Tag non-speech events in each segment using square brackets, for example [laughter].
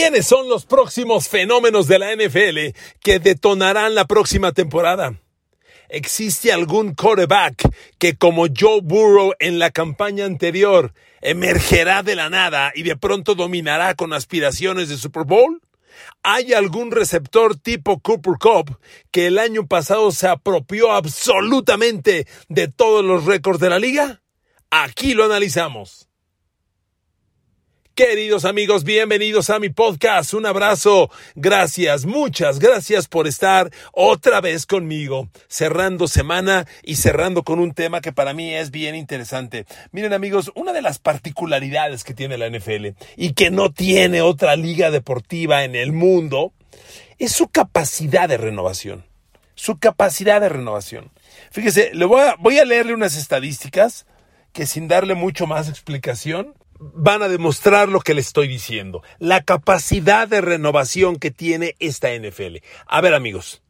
¿Quiénes son los próximos fenómenos de la NFL que detonarán la próxima temporada? ¿Existe algún quarterback que como Joe Burrow en la campaña anterior emergerá de la nada y de pronto dominará con aspiraciones de Super Bowl? ¿Hay algún receptor tipo Cooper Cup que el año pasado se apropió absolutamente de todos los récords de la liga? Aquí lo analizamos. Queridos amigos, bienvenidos a mi podcast. Un abrazo. Gracias, muchas gracias por estar otra vez conmigo, cerrando semana y cerrando con un tema que para mí es bien interesante. Miren amigos, una de las particularidades que tiene la NFL y que no tiene otra liga deportiva en el mundo es su capacidad de renovación. Su capacidad de renovación. Fíjese, le voy a, voy a leerle unas estadísticas que sin darle mucho más explicación, van a demostrar lo que le estoy diciendo, la capacidad de renovación que tiene esta NFL. A ver amigos,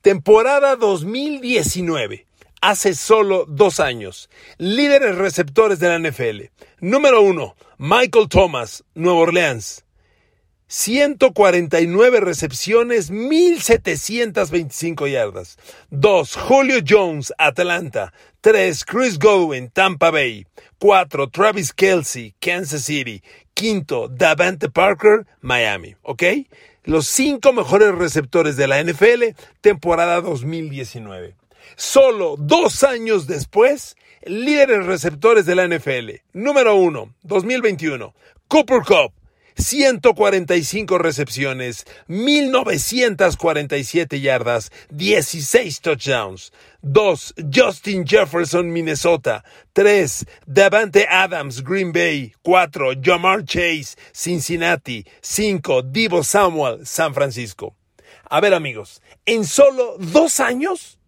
temporada 2019, hace solo dos años, líderes receptores de la NFL. Número uno, Michael Thomas, Nueva Orleans. 149 recepciones, 1725 yardas. 2. Julio Jones, Atlanta. 3. Chris Godwin, Tampa Bay. 4. Travis Kelsey, Kansas City. Quinto, Davante Parker, Miami. ¿Ok? Los cinco mejores receptores de la NFL, temporada 2019. Solo dos años después, líderes receptores de la NFL. Número 1, 2021. Cooper Cup, 145 recepciones, 1947 yardas, 16 touchdowns. 2. Justin Jefferson, Minnesota. 3. Davante Adams, Green Bay. 4. Jamar Chase, Cincinnati. 5. Divo Samuel, San Francisco. A ver amigos, en solo dos años,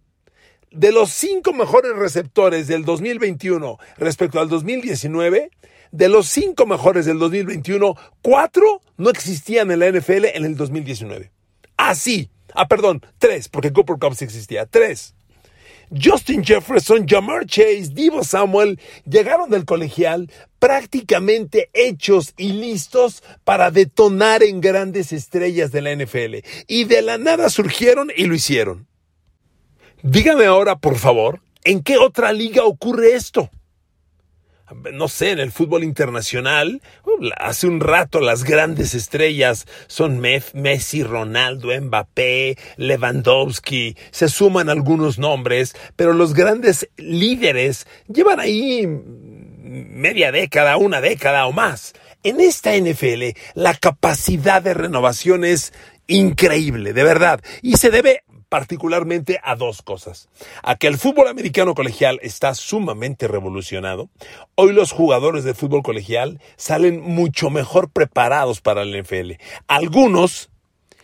de los cinco mejores receptores del 2021 respecto al 2019, de los cinco mejores del 2021, cuatro no existían en la NFL en el 2019. Así. Ah, perdón, tres, porque Cooper Cup sí existía. Tres. Justin Jefferson, Jamar Chase, Divo Samuel llegaron del colegial prácticamente hechos y listos para detonar en grandes estrellas de la NFL. Y de la nada surgieron y lo hicieron. Dígame ahora, por favor, ¿en qué otra liga ocurre esto? No sé, en el fútbol internacional, uh, hace un rato las grandes estrellas son Messi, Ronaldo, Mbappé, Lewandowski, se suman algunos nombres, pero los grandes líderes llevan ahí media década, una década o más. En esta NFL, la capacidad de renovación es increíble, de verdad, y se debe particularmente a dos cosas. A que el fútbol americano colegial está sumamente revolucionado. Hoy los jugadores de fútbol colegial salen mucho mejor preparados para la NFL. Algunos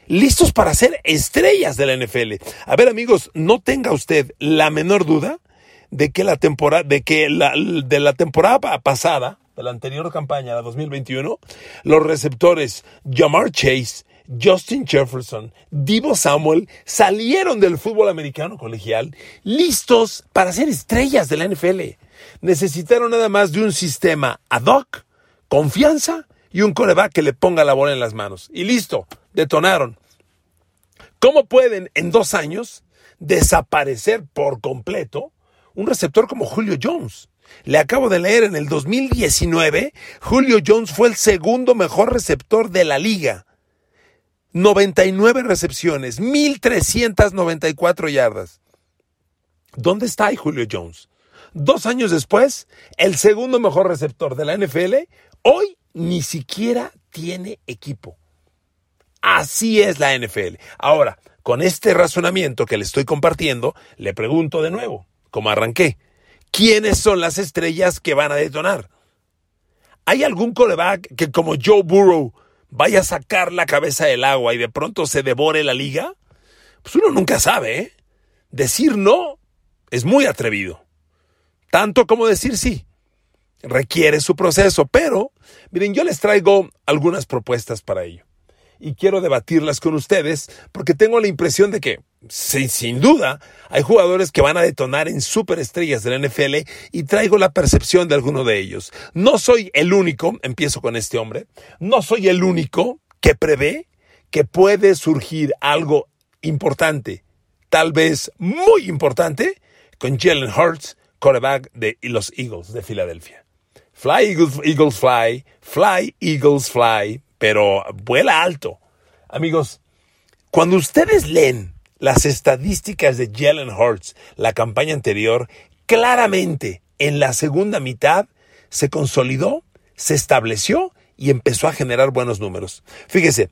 listos para ser estrellas de la NFL. A ver amigos, no tenga usted la menor duda de que la temporada, de que la, de la temporada pasada, de la anterior campaña, la 2021, los receptores Jamar Chase, Justin Jefferson, Divo Samuel salieron del fútbol americano colegial listos para ser estrellas de la NFL. Necesitaron nada más de un sistema ad hoc, confianza y un coreback que le ponga la bola en las manos. Y listo, detonaron. ¿Cómo pueden en dos años desaparecer por completo un receptor como Julio Jones? Le acabo de leer en el 2019, Julio Jones fue el segundo mejor receptor de la liga 99 recepciones, 1394 yardas. ¿Dónde está Julio Jones? Dos años después, el segundo mejor receptor de la NFL, hoy ni siquiera tiene equipo. Así es la NFL. Ahora, con este razonamiento que le estoy compartiendo, le pregunto de nuevo, como arranqué, ¿quiénes son las estrellas que van a detonar? ¿Hay algún coreback que como Joe Burrow vaya a sacar la cabeza del agua y de pronto se devore la liga? Pues uno nunca sabe, ¿eh? Decir no es muy atrevido. Tanto como decir sí. Requiere su proceso, pero miren, yo les traigo algunas propuestas para ello y quiero debatirlas con ustedes porque tengo la impresión de que, sin, duda, hay jugadores que van a detonar en superestrellas de la NFL y traigo la percepción de alguno de ellos. No soy el único, empiezo con este hombre, no soy el único que prevé que puede surgir algo importante, tal vez muy importante, con Jalen Hurts, quarterback de los Eagles de Filadelfia. Fly Eagles fly, fly Eagles fly, pero vuela alto. Amigos, cuando ustedes leen las estadísticas de Jalen Hurts, la campaña anterior, claramente en la segunda mitad se consolidó, se estableció y empezó a generar buenos números. Fíjese,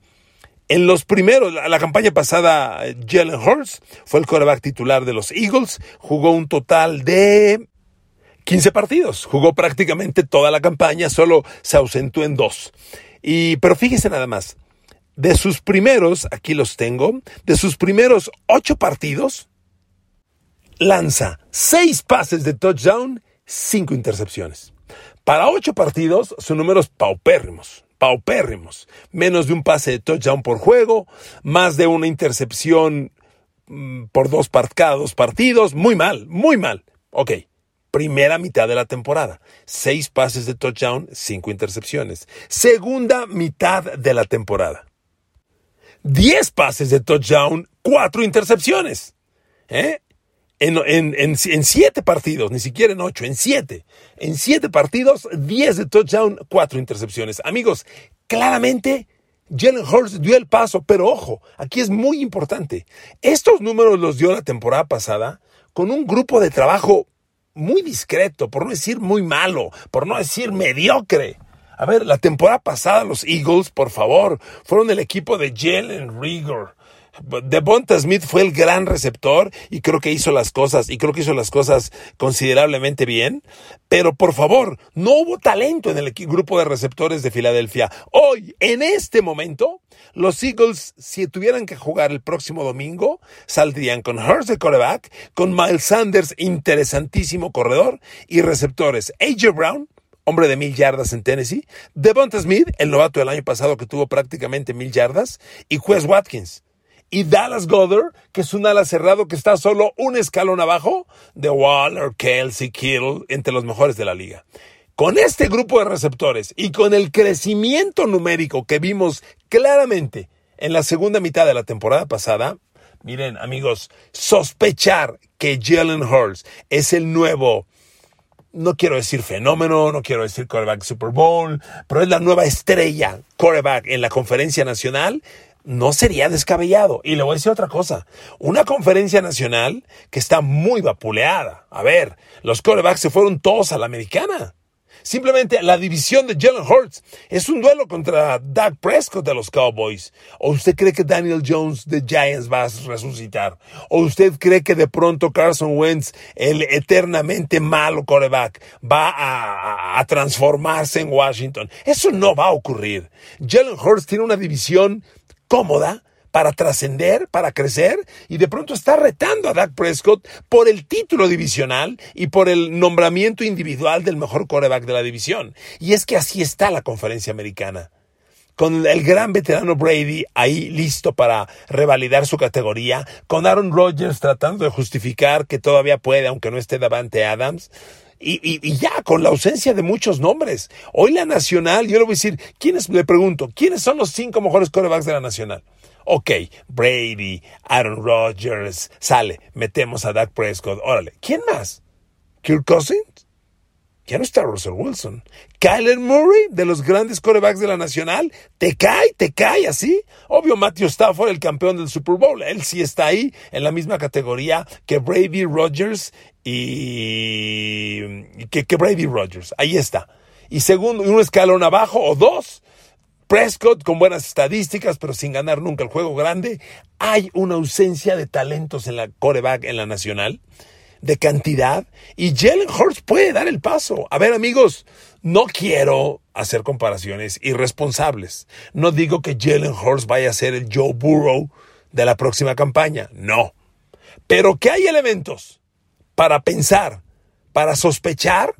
en los primeros, la, campaña pasada, Jalen Hurts fue el quarterback titular de los Eagles, jugó un total de 15 partidos, jugó prácticamente toda la campaña, solo se ausentó en dos. Y, pero fíjese nada más, de sus primeros, aquí los tengo, de sus primeros ocho partidos, lanza seis pases de touchdown, cinco intercepciones. Para ocho partidos, son números paupérrimos, paupérrimos. Menos de un pase de touchdown por juego, más de una intercepción mm, por dos cada dos partidos. Muy mal, muy mal. Ok, primera mitad de la temporada. Seis pases de touchdown, cinco intercepciones. Segunda mitad de la temporada. Diez pases de touchdown, cuatro intercepciones. ¿Eh? en, siete partidos, ni siquiera en ocho, en siete. En siete partidos, diez de touchdown, cuatro intercepciones. Amigos, claramente Jalen Hurts dio el paso, pero ojo, aquí es muy importante. Estos números los dio la temporada pasada con un grupo de trabajo muy discreto, por no decir muy malo, por no decir mediocre. A ver, la temporada pasada los Eagles, por favor, fueron el equipo de Jalen Rigor, Devonta Smith fue el gran receptor y creo que hizo las cosas, y creo que hizo las cosas considerablemente bien. Pero por favor, no hubo talento en el grupo de receptores de Filadelfia. Hoy, en este momento, los Eagles, si tuvieran que jugar el próximo domingo, saldrían con Hurst de quarterback, con Miles Sanders, interesantísimo corredor, y receptores AJ Brown, hombre de mil yardas en Tennessee, Devonta Smith, el novato del año pasado que tuvo prácticamente mil yardas, y Wes Watkins. Y Dallas Goddard, que es un ala cerrado que está solo un escalón abajo de Waller, Kelsey, Kittle, entre los mejores de la liga. Con este grupo de receptores y con el crecimiento numérico que vimos claramente en la segunda mitad de la temporada pasada, miren amigos, sospechar que Jalen Hurts es el nuevo no quiero decir fenómeno, no quiero decir quarterback Super Bowl, pero es la nueva estrella quarterback en la conferencia nacional no sería descabellado. Y le voy a decir otra cosa. Una conferencia nacional que está muy vapuleada. A ver, los corebacks se fueron todos a la americana. Simplemente la división de Jalen Hurts es un duelo contra Doug Prescott de los Cowboys. ¿O usted cree que Daniel Jones de Giants va a resucitar? ¿O usted cree que de pronto Carson Wentz, el eternamente malo coreback, va a, a transformarse en Washington? Eso no va a ocurrir. Jalen Hurts tiene una división cómoda para trascender, para crecer, y de pronto está retando a Dak Prescott por el título divisional y por el nombramiento individual del mejor coreback de la división. Y es que así está la conferencia americana. Con el gran veterano Brady ahí listo para revalidar su categoría, con Aaron Rodgers tratando de justificar que todavía puede, aunque no esté Davante Adams, y, y, ya, con la ausencia de muchos nombres. Hoy la Nacional, yo le voy a decir, ¿quiénes, le pregunto, ¿quiénes son los cinco mejores corebacks de la Nacional? Ok, Brady, Aaron Rodgers, sale, metemos a Dak Prescott, órale. ¿Quién más? ¿Kirk Cousins? Ya no está Russell Wilson. Kyler Murray, de los grandes corebacks de la Nacional, te cae, te cae así. Obvio, Matthew Stafford, el campeón del Super Bowl, él sí está ahí en la misma categoría que Brady Rodgers y que, que Brady Rodgers. Ahí está. Y segundo, un escalón abajo o dos, Prescott con buenas estadísticas, pero sin ganar nunca el juego grande. Hay una ausencia de talentos en la coreback en la nacional, de cantidad, y Jalen Hurts puede dar el paso. A ver, amigos, no quiero hacer comparaciones irresponsables. No digo que Jalen Hurts vaya a ser el Joe Burrow de la próxima campaña. No. Pero que hay elementos para pensar, para sospechar,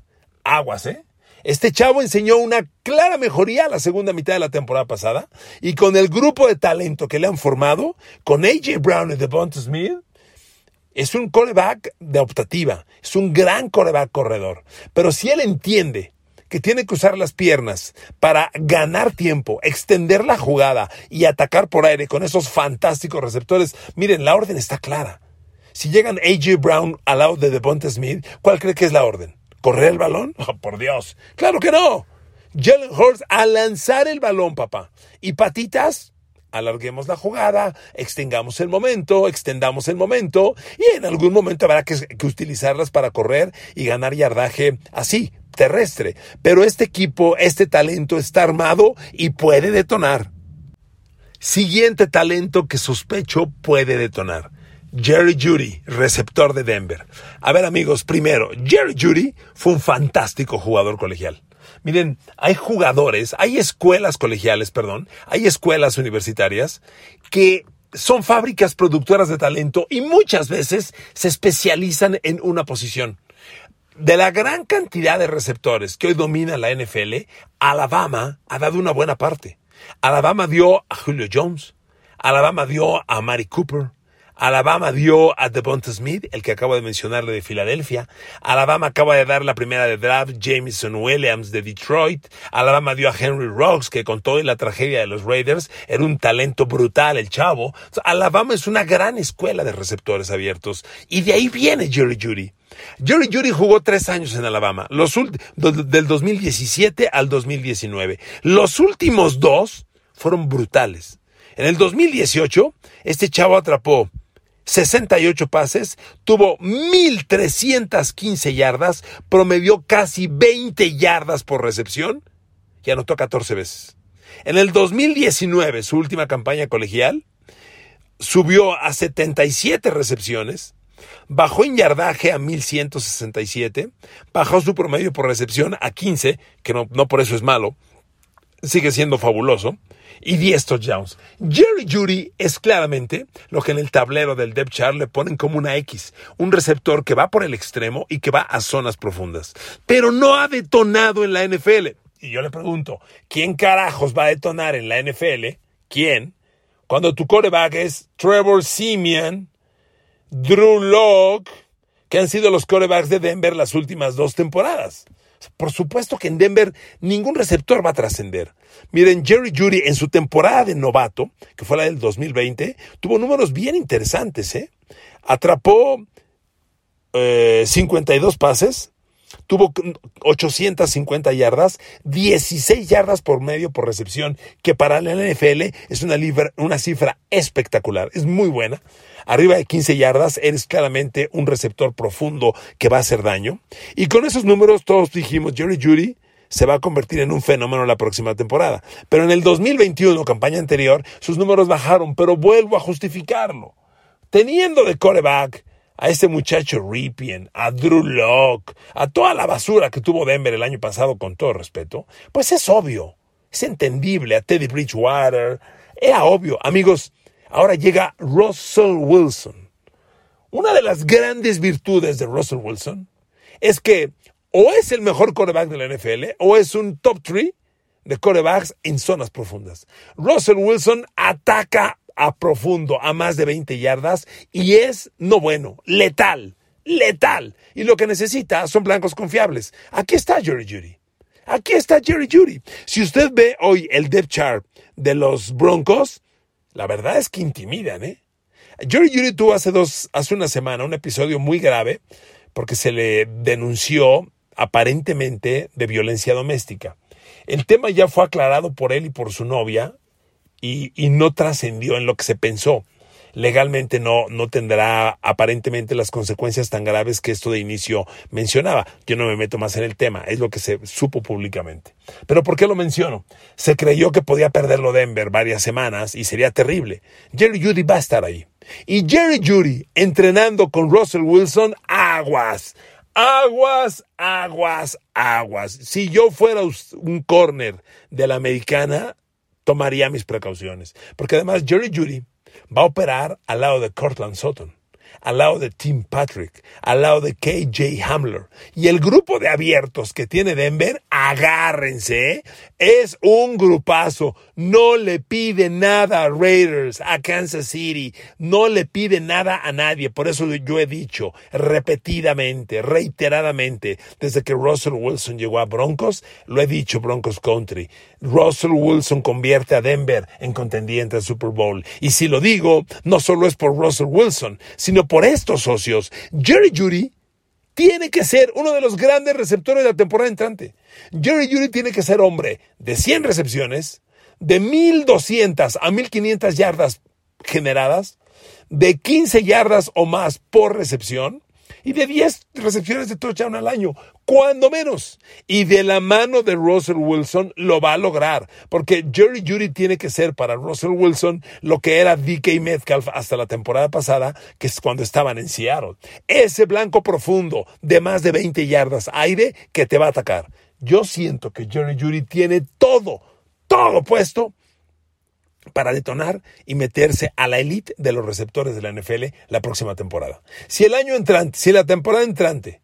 aguas, ¿eh? Este chavo enseñó una clara mejoría a la segunda mitad de la temporada pasada y con el grupo de talento que le han formado, con AJ Brown y Devonta Smith, es un coreback de optativa, es un gran coreback corredor. Pero si él entiende que tiene que usar las piernas para ganar tiempo, extender la jugada y atacar por aire con esos fantásticos receptores, miren, la orden está clara. Si llegan AJ Brown al lado de Devonta Smith, ¿cuál cree que es la orden? ¿Correr el balón? [laughs] Oh, por Dios. Claro que no. Jalen Hurts a lanzar el balón, papá. Y patitas, alarguemos la jugada, extengamos el momento, extendamos el momento y en algún momento habrá que, que, utilizarlas para correr y ganar yardaje así, terrestre. Pero este equipo, este talento está armado y puede detonar. Siguiente talento que sospecho puede detonar. Jerry Judy, receptor de Denver. A ver amigos, primero, Jerry Judy fue un fantástico jugador colegial. Miren, hay jugadores, hay escuelas colegiales, perdón, hay escuelas universitarias que son fábricas productoras de talento y muchas veces se especializan en una posición. De la gran cantidad de receptores que hoy domina la NFL, Alabama ha dado una buena parte. Alabama dio a Julio Jones, Alabama dio a Mari Cooper, Alabama dio a Devonta Smith, el que acabo de mencionarle de Filadelfia. Alabama acaba de dar la primera de draft Jameson Williams de Detroit. Alabama dio a Henry Rocks, que con toda la tragedia de los Raiders era un talento brutal el chavo. Alabama es una gran escuela de receptores abiertos. Y de ahí viene Jerry Judy. Jerry Judy jugó tres años en Alabama, los del 2017 al 2019. Los últimos dos fueron brutales. En el 2018, este chavo atrapó 68 pases, tuvo 1.315 yardas, promedió casi 20 yardas por recepción y anotó 14 veces. En el 2019, su última campaña colegial, subió a 77 recepciones, bajó en yardaje a 1167, bajó su promedio por recepción a 15, que no, no por eso es malo, sigue siendo fabuloso, y 10 touchdowns. Jerry Judy es claramente lo que en el tablero del depth chart le ponen como una X, un receptor que va por el extremo y que va a zonas profundas. Pero no ha detonado en la NFL. Y yo le pregunto, ¿quién carajos va a detonar en la NFL? ¿Quién? Cuando tu coreback es Trevor Simeon, Drew Locke, que han sido los corebacks de Denver las últimas dos temporadas. Por supuesto que en Denver ningún receptor va a trascender. Miren, Jerry Judy en su temporada de novato, que fue la del 2020, tuvo números bien interesantes. ¿eh? Atrapó 52 eh, pases, tuvo 850 yardas, 16 yardas por medio por recepción, que para la NFL es una, una cifra espectacular, es muy buena. Arriba de 15 yardas, eres claramente un receptor profundo que va a hacer daño. Y con esos números todos dijimos, Jerry Judy se va a convertir en un fenómeno la próxima temporada. Pero en el 2021, campaña anterior, sus números bajaron, pero vuelvo a justificarlo. Teniendo de coreback a este muchacho Ripien, a Drew Locke, a toda la basura que tuvo Denver el año pasado, con todo respeto, pues es obvio, es entendible, a Teddy Bridgewater, era obvio. Amigos, ahora llega Russell Wilson. Una de las grandes virtudes de Russell Wilson es que o es el mejor coreback de la NFL o es un top 3 de corebacks en zonas profundas. Russell Wilson ataca a profundo, a más de 20 yardas, y es, no bueno, letal, letal. Y lo que necesita son blancos confiables. Aquí está Jerry Judy. Aquí está Jerry Judy. Si usted ve hoy el depth chart de los Broncos, la verdad es que intimidan, ¿eh? Jerry Judy tuvo hace dos, hace una semana un episodio muy grave porque se le denunció aparentemente de violencia doméstica. El tema ya fue aclarado por él y por su novia y, no trascendió en lo que se pensó. Legalmente no, no tendrá aparentemente las consecuencias tan graves que esto de inicio mencionaba. Yo no me meto más en el tema, es lo que se supo públicamente. Pero ¿por qué lo menciono? Se creyó que podía perderlo Denver varias semanas y sería terrible. Jerry Judy va a estar ahí. Y Jerry Judy entrenando con Russell Wilson, aguas. Aguas, aguas, aguas. Si yo fuera un corner de la americana, tomaría mis precauciones. Porque además Jerry Judy va a operar al lado de Cortland Sutton. al lado de Tim Patrick, al lado de KJ Hamler. Y el grupo de abiertos que tiene Denver, agárrense, ¿eh? es un grupazo. No le pide nada a Raiders, a Kansas City, no le pide nada a nadie. Por eso yo he dicho repetidamente, reiteradamente, desde que Russell Wilson llegó a Broncos, lo he dicho Broncos Country. Russell Wilson convierte a Denver en contendiente al Super Bowl. Y si lo digo, no solo es por Russell Wilson, sino por estos socios. Jerry Judy tiene que ser uno de los grandes receptores de la temporada entrante. Jerry Judy tiene que ser hombre de 100 recepciones, de 1200 a 1500 yardas generadas, de 15 yardas o más por recepción, y de 10 recepciones de touchdown al año, cuando menos. Y de la mano de Russell Wilson lo va a lograr, porque Jerry Judy tiene que ser para Russell Wilson lo que era DK Metcalf hasta la temporada pasada, que es cuando estaban en Seattle. Ese blanco profundo de más de 20 yardas aire que te va a atacar. Yo siento que Jerry Judy tiene todo, todo puesto para detonar y meterse a la elite de los receptores de la NFL la próxima temporada. Si el año entrante, si la temporada entrante,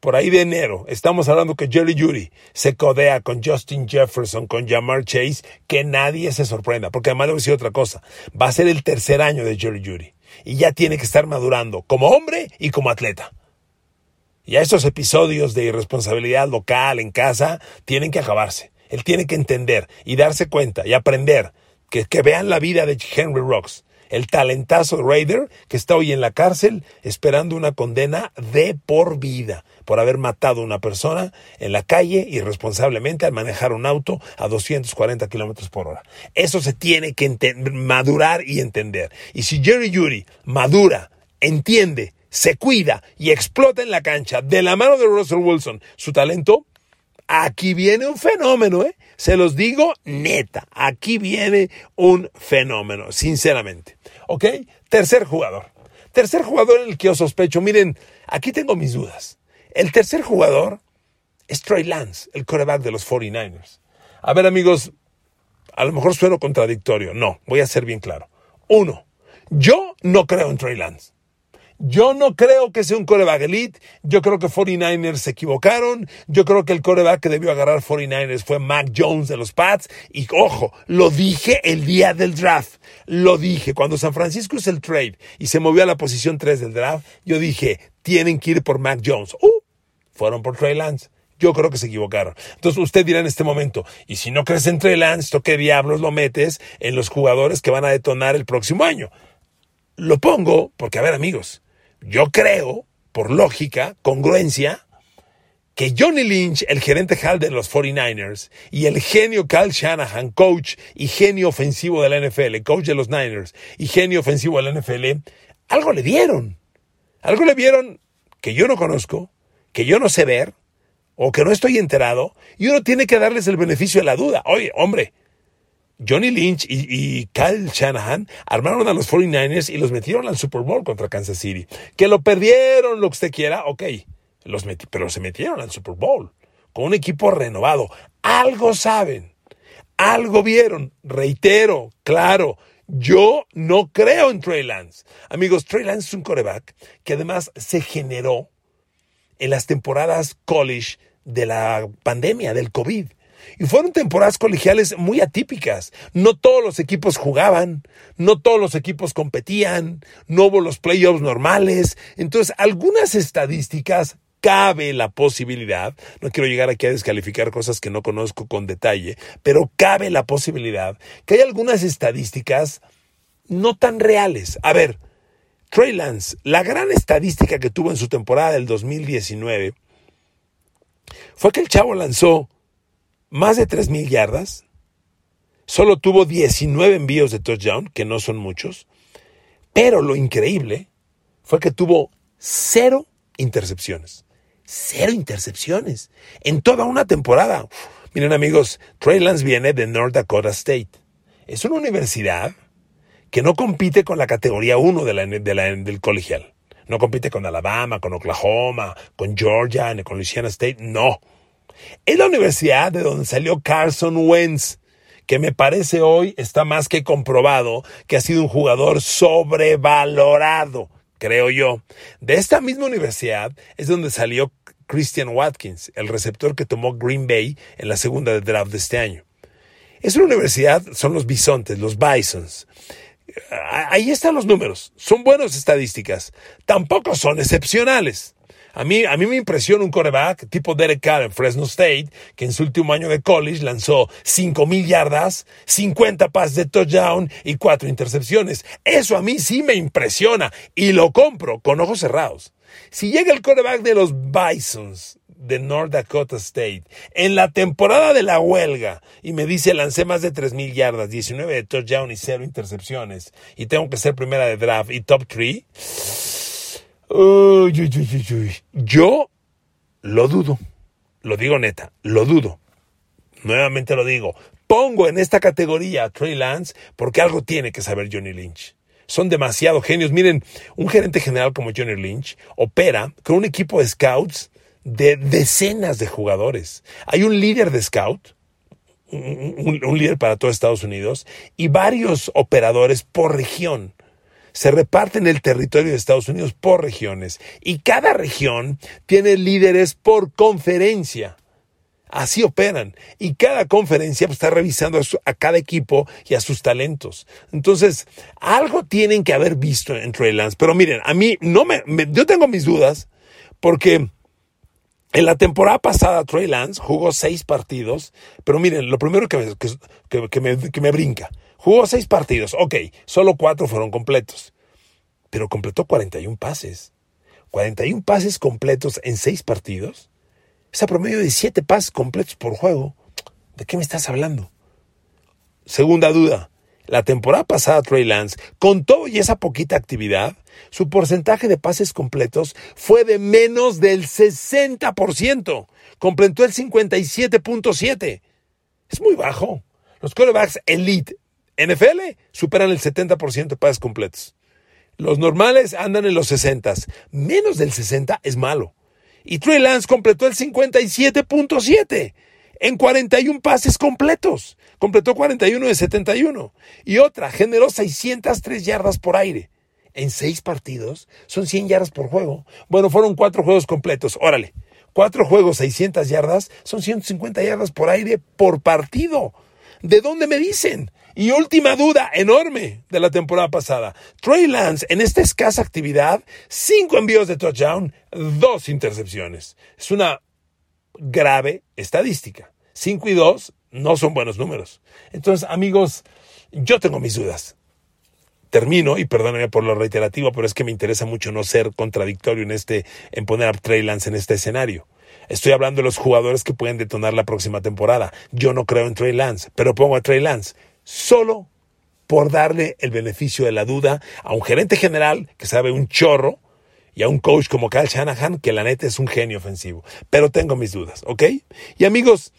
por ahí de enero, estamos hablando que Jerry Judy se codea con Justin Jefferson, con Jamar Chase, que nadie se sorprenda, porque además le voy a decir otra cosa, va a ser el tercer año de Jerry Judy y ya tiene que estar madurando como hombre y como atleta. Y a esos episodios de irresponsabilidad local en casa tienen que acabarse. Él tiene que entender y darse cuenta y aprender que, vean la vida de Henry Rocks, el talentazo Raider que está hoy en la cárcel esperando una condena de por vida por haber matado a una persona en la calle irresponsablemente al manejar un auto a 240 kilómetros por hora. Eso se tiene que madurar y entender. Y si Jerry Judy madura, entiende, se cuida y explota en la cancha de la mano de Russell Wilson su talento, aquí viene un fenómeno, ¿eh? Se los digo neta, aquí viene un fenómeno, sinceramente. ¿Ok? Tercer jugador. Tercer jugador en el que yo sospecho, miren, aquí tengo mis dudas. El tercer jugador es Trey Lance, el coreback de los 49ers. A ver amigos, a lo mejor sueno contradictorio. No, voy a ser bien claro. Uno, yo no creo en Trey Lance. Yo no creo que sea un coreback elite. Yo creo que 49ers se equivocaron. Yo creo que el coreback que debió agarrar 49ers fue Mac Jones de los Pats. Y ojo, lo dije el día del draft. Lo dije. Cuando San Francisco hizo el trade y se movió a la posición 3 del draft, yo dije, tienen que ir por Mac Jones. Uh, fueron por Trey Lance. Yo creo que se equivocaron. Entonces usted dirá en este momento, y si no crees en Trey Lance, ¿qué diablos lo metes en los jugadores que van a detonar el próximo año? Lo pongo porque, a ver amigos, yo creo, por lógica, congruencia, que Johnny Lynch, el gerente general de los 49ers, y el genio Kyle Shanahan, coach y genio ofensivo de la NFL, coach de los Niners y genio ofensivo de la NFL, algo le dieron. Algo le vieron que yo no conozco, que yo no sé ver, o que no estoy enterado, y uno tiene que darles el beneficio de la duda. Oye, hombre, Johnny Lynch y, Kyle Shanahan armaron a los 49ers y los metieron al Super Bowl contra Kansas City. Que lo perdieron, lo que usted quiera, ok, los pero se metieron al Super Bowl con un equipo renovado. Algo saben, algo vieron. Reitero, claro, yo no creo en Trey Lance. Amigos, Trey Lance es un coreback que además se generó en las temporadas college de la pandemia, del COVID. Y fueron temporadas colegiales muy atípicas. No todos los equipos jugaban, no todos los equipos competían, no hubo los playoffs normales. Entonces, algunas estadísticas cabe la posibilidad, no quiero llegar aquí a descalificar cosas que no conozco con detalle, pero cabe la posibilidad que hay algunas estadísticas no tan reales. A ver, Trey Lance, la gran estadística que tuvo en su temporada del 2019 fue que el chavo lanzó más de 3.000 yardas, solo tuvo 19 envíos de touchdown, que no son muchos, pero lo increíble fue que tuvo cero intercepciones. Cero intercepciones en toda una temporada. Miren amigos, Trey Lance viene de North Dakota State. Es una universidad que no compite con la categoría 1 de la, del colegial. No compite con Alabama, con Oklahoma, con Georgia, con Louisiana State. No. Es la universidad de donde salió Carson Wentz, que me parece hoy está más que comprobado que ha sido un jugador sobrevalorado. creo yo. De esta misma universidad es donde salió Christian Watkins, el receptor que tomó Green Bay en la segunda draft de este año. Es una universidad, son los bisontes, los bisons. Ahí están los números. Son buenas estadísticas. Tampoco son excepcionales. A mí, a mí me impresiona un coreback tipo Derek Carr en Fresno State, que en su último año de college lanzó 5.000 yardas, 50 pases de touchdown y 4 intercepciones. Eso a mí sí me impresiona y lo compro con ojos cerrados. Si llega el coreback de los Bisons de North Dakota State en la temporada de la huelga y me dice lancé más de 3.000 yardas, 19 de touchdown y 0 intercepciones y tengo que ser primera de draft y top 3 yo lo dudo. Lo digo neta, lo dudo. Nuevamente lo digo. Pongo en esta categoría a Trey Lance porque algo tiene que saber Johnny Lynch. Son demasiado genios. Miren, un gerente general como Johnny Lynch opera con un equipo de scouts de decenas de jugadores. Hay un líder de scout, un, un líder para todo Estados Unidos, y varios operadores por región se reparten el territorio de Estados Unidos por regiones y cada región tiene líderes por conferencia. Así operan. Y cada conferencia pues, está revisando a, cada equipo y a sus talentos. Entonces, algo tienen que haber visto en Trey Lance. Pero miren, a mí no me, yo tengo mis dudas porque en la temporada pasada Trey Lance jugó seis partidos. Pero miren, lo primero que me, que me brinca. Jugó seis partidos, ok, solo cuatro fueron completos, pero completó 41 pases. 41 pases completos en seis partidos. Es a promedio de siete pases completos por juego. ¿De qué me estás hablando? Segunda duda. La temporada pasada Trey Lance, con todo y esa poquita actividad, su porcentaje de pases completos fue de menos del 60%. Completó el 57.7. Es muy bajo. Los quarterbacks elite NFL superan el 70% de pases completos. Los normales andan en los 60. Menos del 60 es malo. Y Trey Lance completó el 57.7 en 41 pases completos. Completó 41 de 71. Y otra, generó 603 yardas por aire. En seis partidos son 100 yardas por juego. Bueno, fueron cuatro juegos completos. Órale, cuatro juegos, 600 yardas, son 150 yardas por aire por partido. ¿De dónde me dicen? Y última duda enorme de la temporada pasada. Trey Lance, en esta escasa actividad, cinco envíos de touchdown, dos intercepciones. Es una grave estadística. Cinco y dos no son buenos números. Entonces, amigos, yo tengo mis dudas. Termino, y perdónenme por lo reiterativo, pero es que me interesa mucho no ser contradictorio en este, en poner a Trey Lance en este escenario. Estoy hablando de los jugadores que pueden detonar la próxima temporada. Yo no creo en Trey Lance, pero pongo a Trey Lance solo por darle el beneficio de la duda a un gerente general que sabe un chorro y a un coach como Kyle Shanahan que la neta es un genio ofensivo. Pero tengo mis dudas, ¿ok? Y amigos,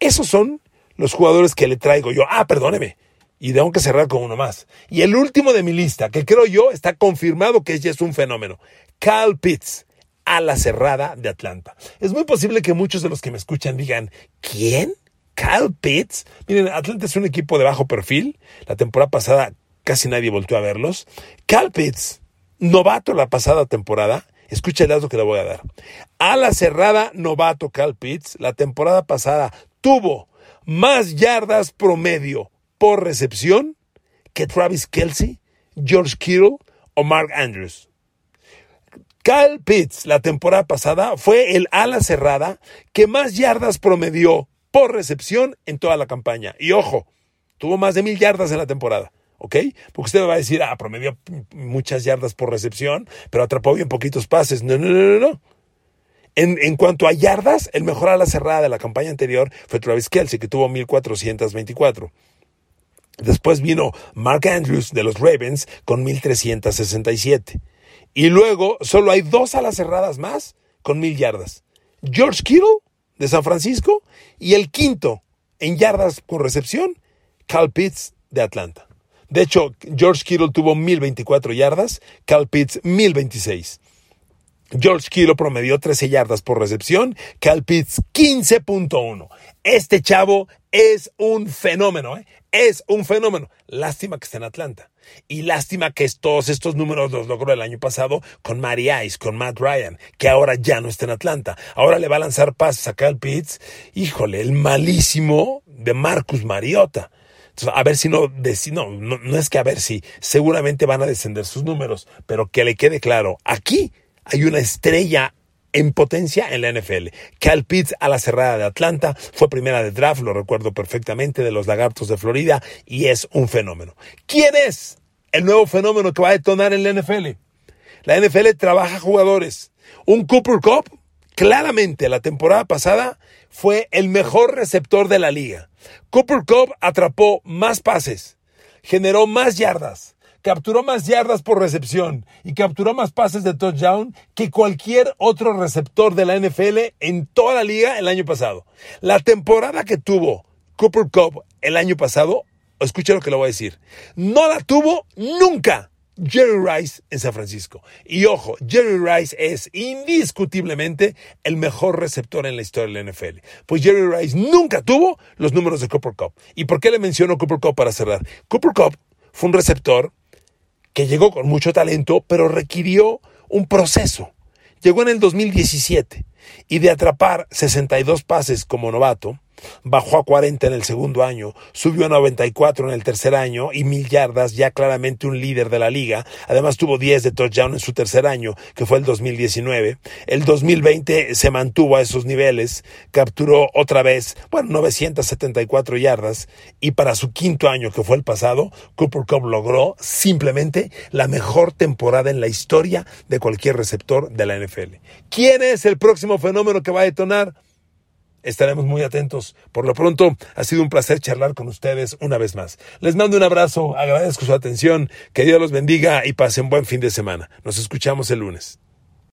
esos son los jugadores que le traigo yo. Ah, perdóneme. Y tengo que cerrar con uno más. Y el último de mi lista, que creo yo está confirmado que ya es un fenómeno. Cal Pitts, a la cerrada de Atlanta. Es muy posible que muchos de los que me escuchan digan, ¿quién? Cal Pitts. Miren, Atlanta es un equipo de bajo perfil. La temporada pasada casi nadie volvió a verlos. Cal Pitts, novato la pasada temporada. Escucha el dato que le voy a dar. A la cerrada, novato Cal Pitts, la temporada pasada tuvo más yardas promedio por recepción que Travis Kelsey, George Kittle o Mark Andrews. Cal Pitts la temporada pasada fue el ala cerrada que más yardas promedió por recepción en toda la campaña. Y ojo, tuvo más de mil yardas en la temporada. ¿ok? Porque usted va a decir, ah, promedió muchas yardas por recepción, pero atrapó bien poquitos pases. No, no, no, no. En, en, cuanto a yardas, el mejor a la cerrada de la campaña anterior fue Travis Kelsey, que tuvo 1424. Después vino Mark Andrews de los Ravens con 1367. Y luego solo hay dos alas cerradas más con mil yardas. George Kittle de San Francisco y el quinto en yardas por recepción, Cal Pitts de Atlanta. De hecho, George Kittle tuvo 1024 yardas, Cal Pitts 1026. George Kittle promedió 13 yardas por recepción, Cal Pitts 15.1. Este chavo es un fenómeno, ¿eh? es un fenómeno. Lástima que esté en Atlanta. Y lástima que todos estos números los logró el año pasado con Mary Ice, con Matt Ryan, que ahora ya no está en Atlanta. Ahora le va a lanzar pases a Kyle Pitts. Híjole, el malísimo de Marcus Mariota. a ver si no, no, no, no es que a ver si, seguramente van a descender sus números, pero que le quede claro, aquí hay una estrella en potencia en la NFL. Cal Pitts a la cerrada de Atlanta, fue primera de draft, lo recuerdo perfectamente, de los Lagartos de Florida, y es un fenómeno. ¿Quién es el nuevo fenómeno que va a detonar en la NFL? La NFL trabaja jugadores. Un Cooper Cup, claramente la temporada pasada, fue el mejor receptor de la liga. Cooper Cup atrapó más pases, generó más yardas, capturó más yardas por recepción y capturó más pases de touchdown que cualquier otro receptor de la NFL en toda la liga el año pasado. La temporada que tuvo Cooper Cup el año pasado, escucha lo que le voy a decir, no la tuvo nunca. Jerry Rice en San Francisco. Y ojo, Jerry Rice es indiscutiblemente el mejor receptor en la historia de la NFL. Pues Jerry Rice nunca tuvo los números de Cooper Cup. ¿Y por qué le menciono Cooper Cup para cerrar? Cooper Cup fue un receptor que llegó con mucho talento, pero requirió un proceso. Llegó en el 2017 y de atrapar 62 pases como novato, bajó a 40 en el segundo año, subió a 94 en el tercer año y mil yardas, ya claramente un líder de la liga. Además tuvo 10 de touchdown en su tercer año, que fue el 2019. El 2020 se mantuvo a esos niveles, capturó otra vez, bueno, 974 yardas y para su quinto año, que fue el pasado, Cooper Cup logró simplemente la mejor temporada en la historia de cualquier receptor de la NFL. ¿Quién es el próximo fenómeno que va a detonar? Estaremos muy atentos. Por lo pronto, ha sido un placer charlar con ustedes una vez más. Les mando un abrazo, agradezco su atención, que Dios los bendiga y pasen buen fin de semana. Nos escuchamos el lunes.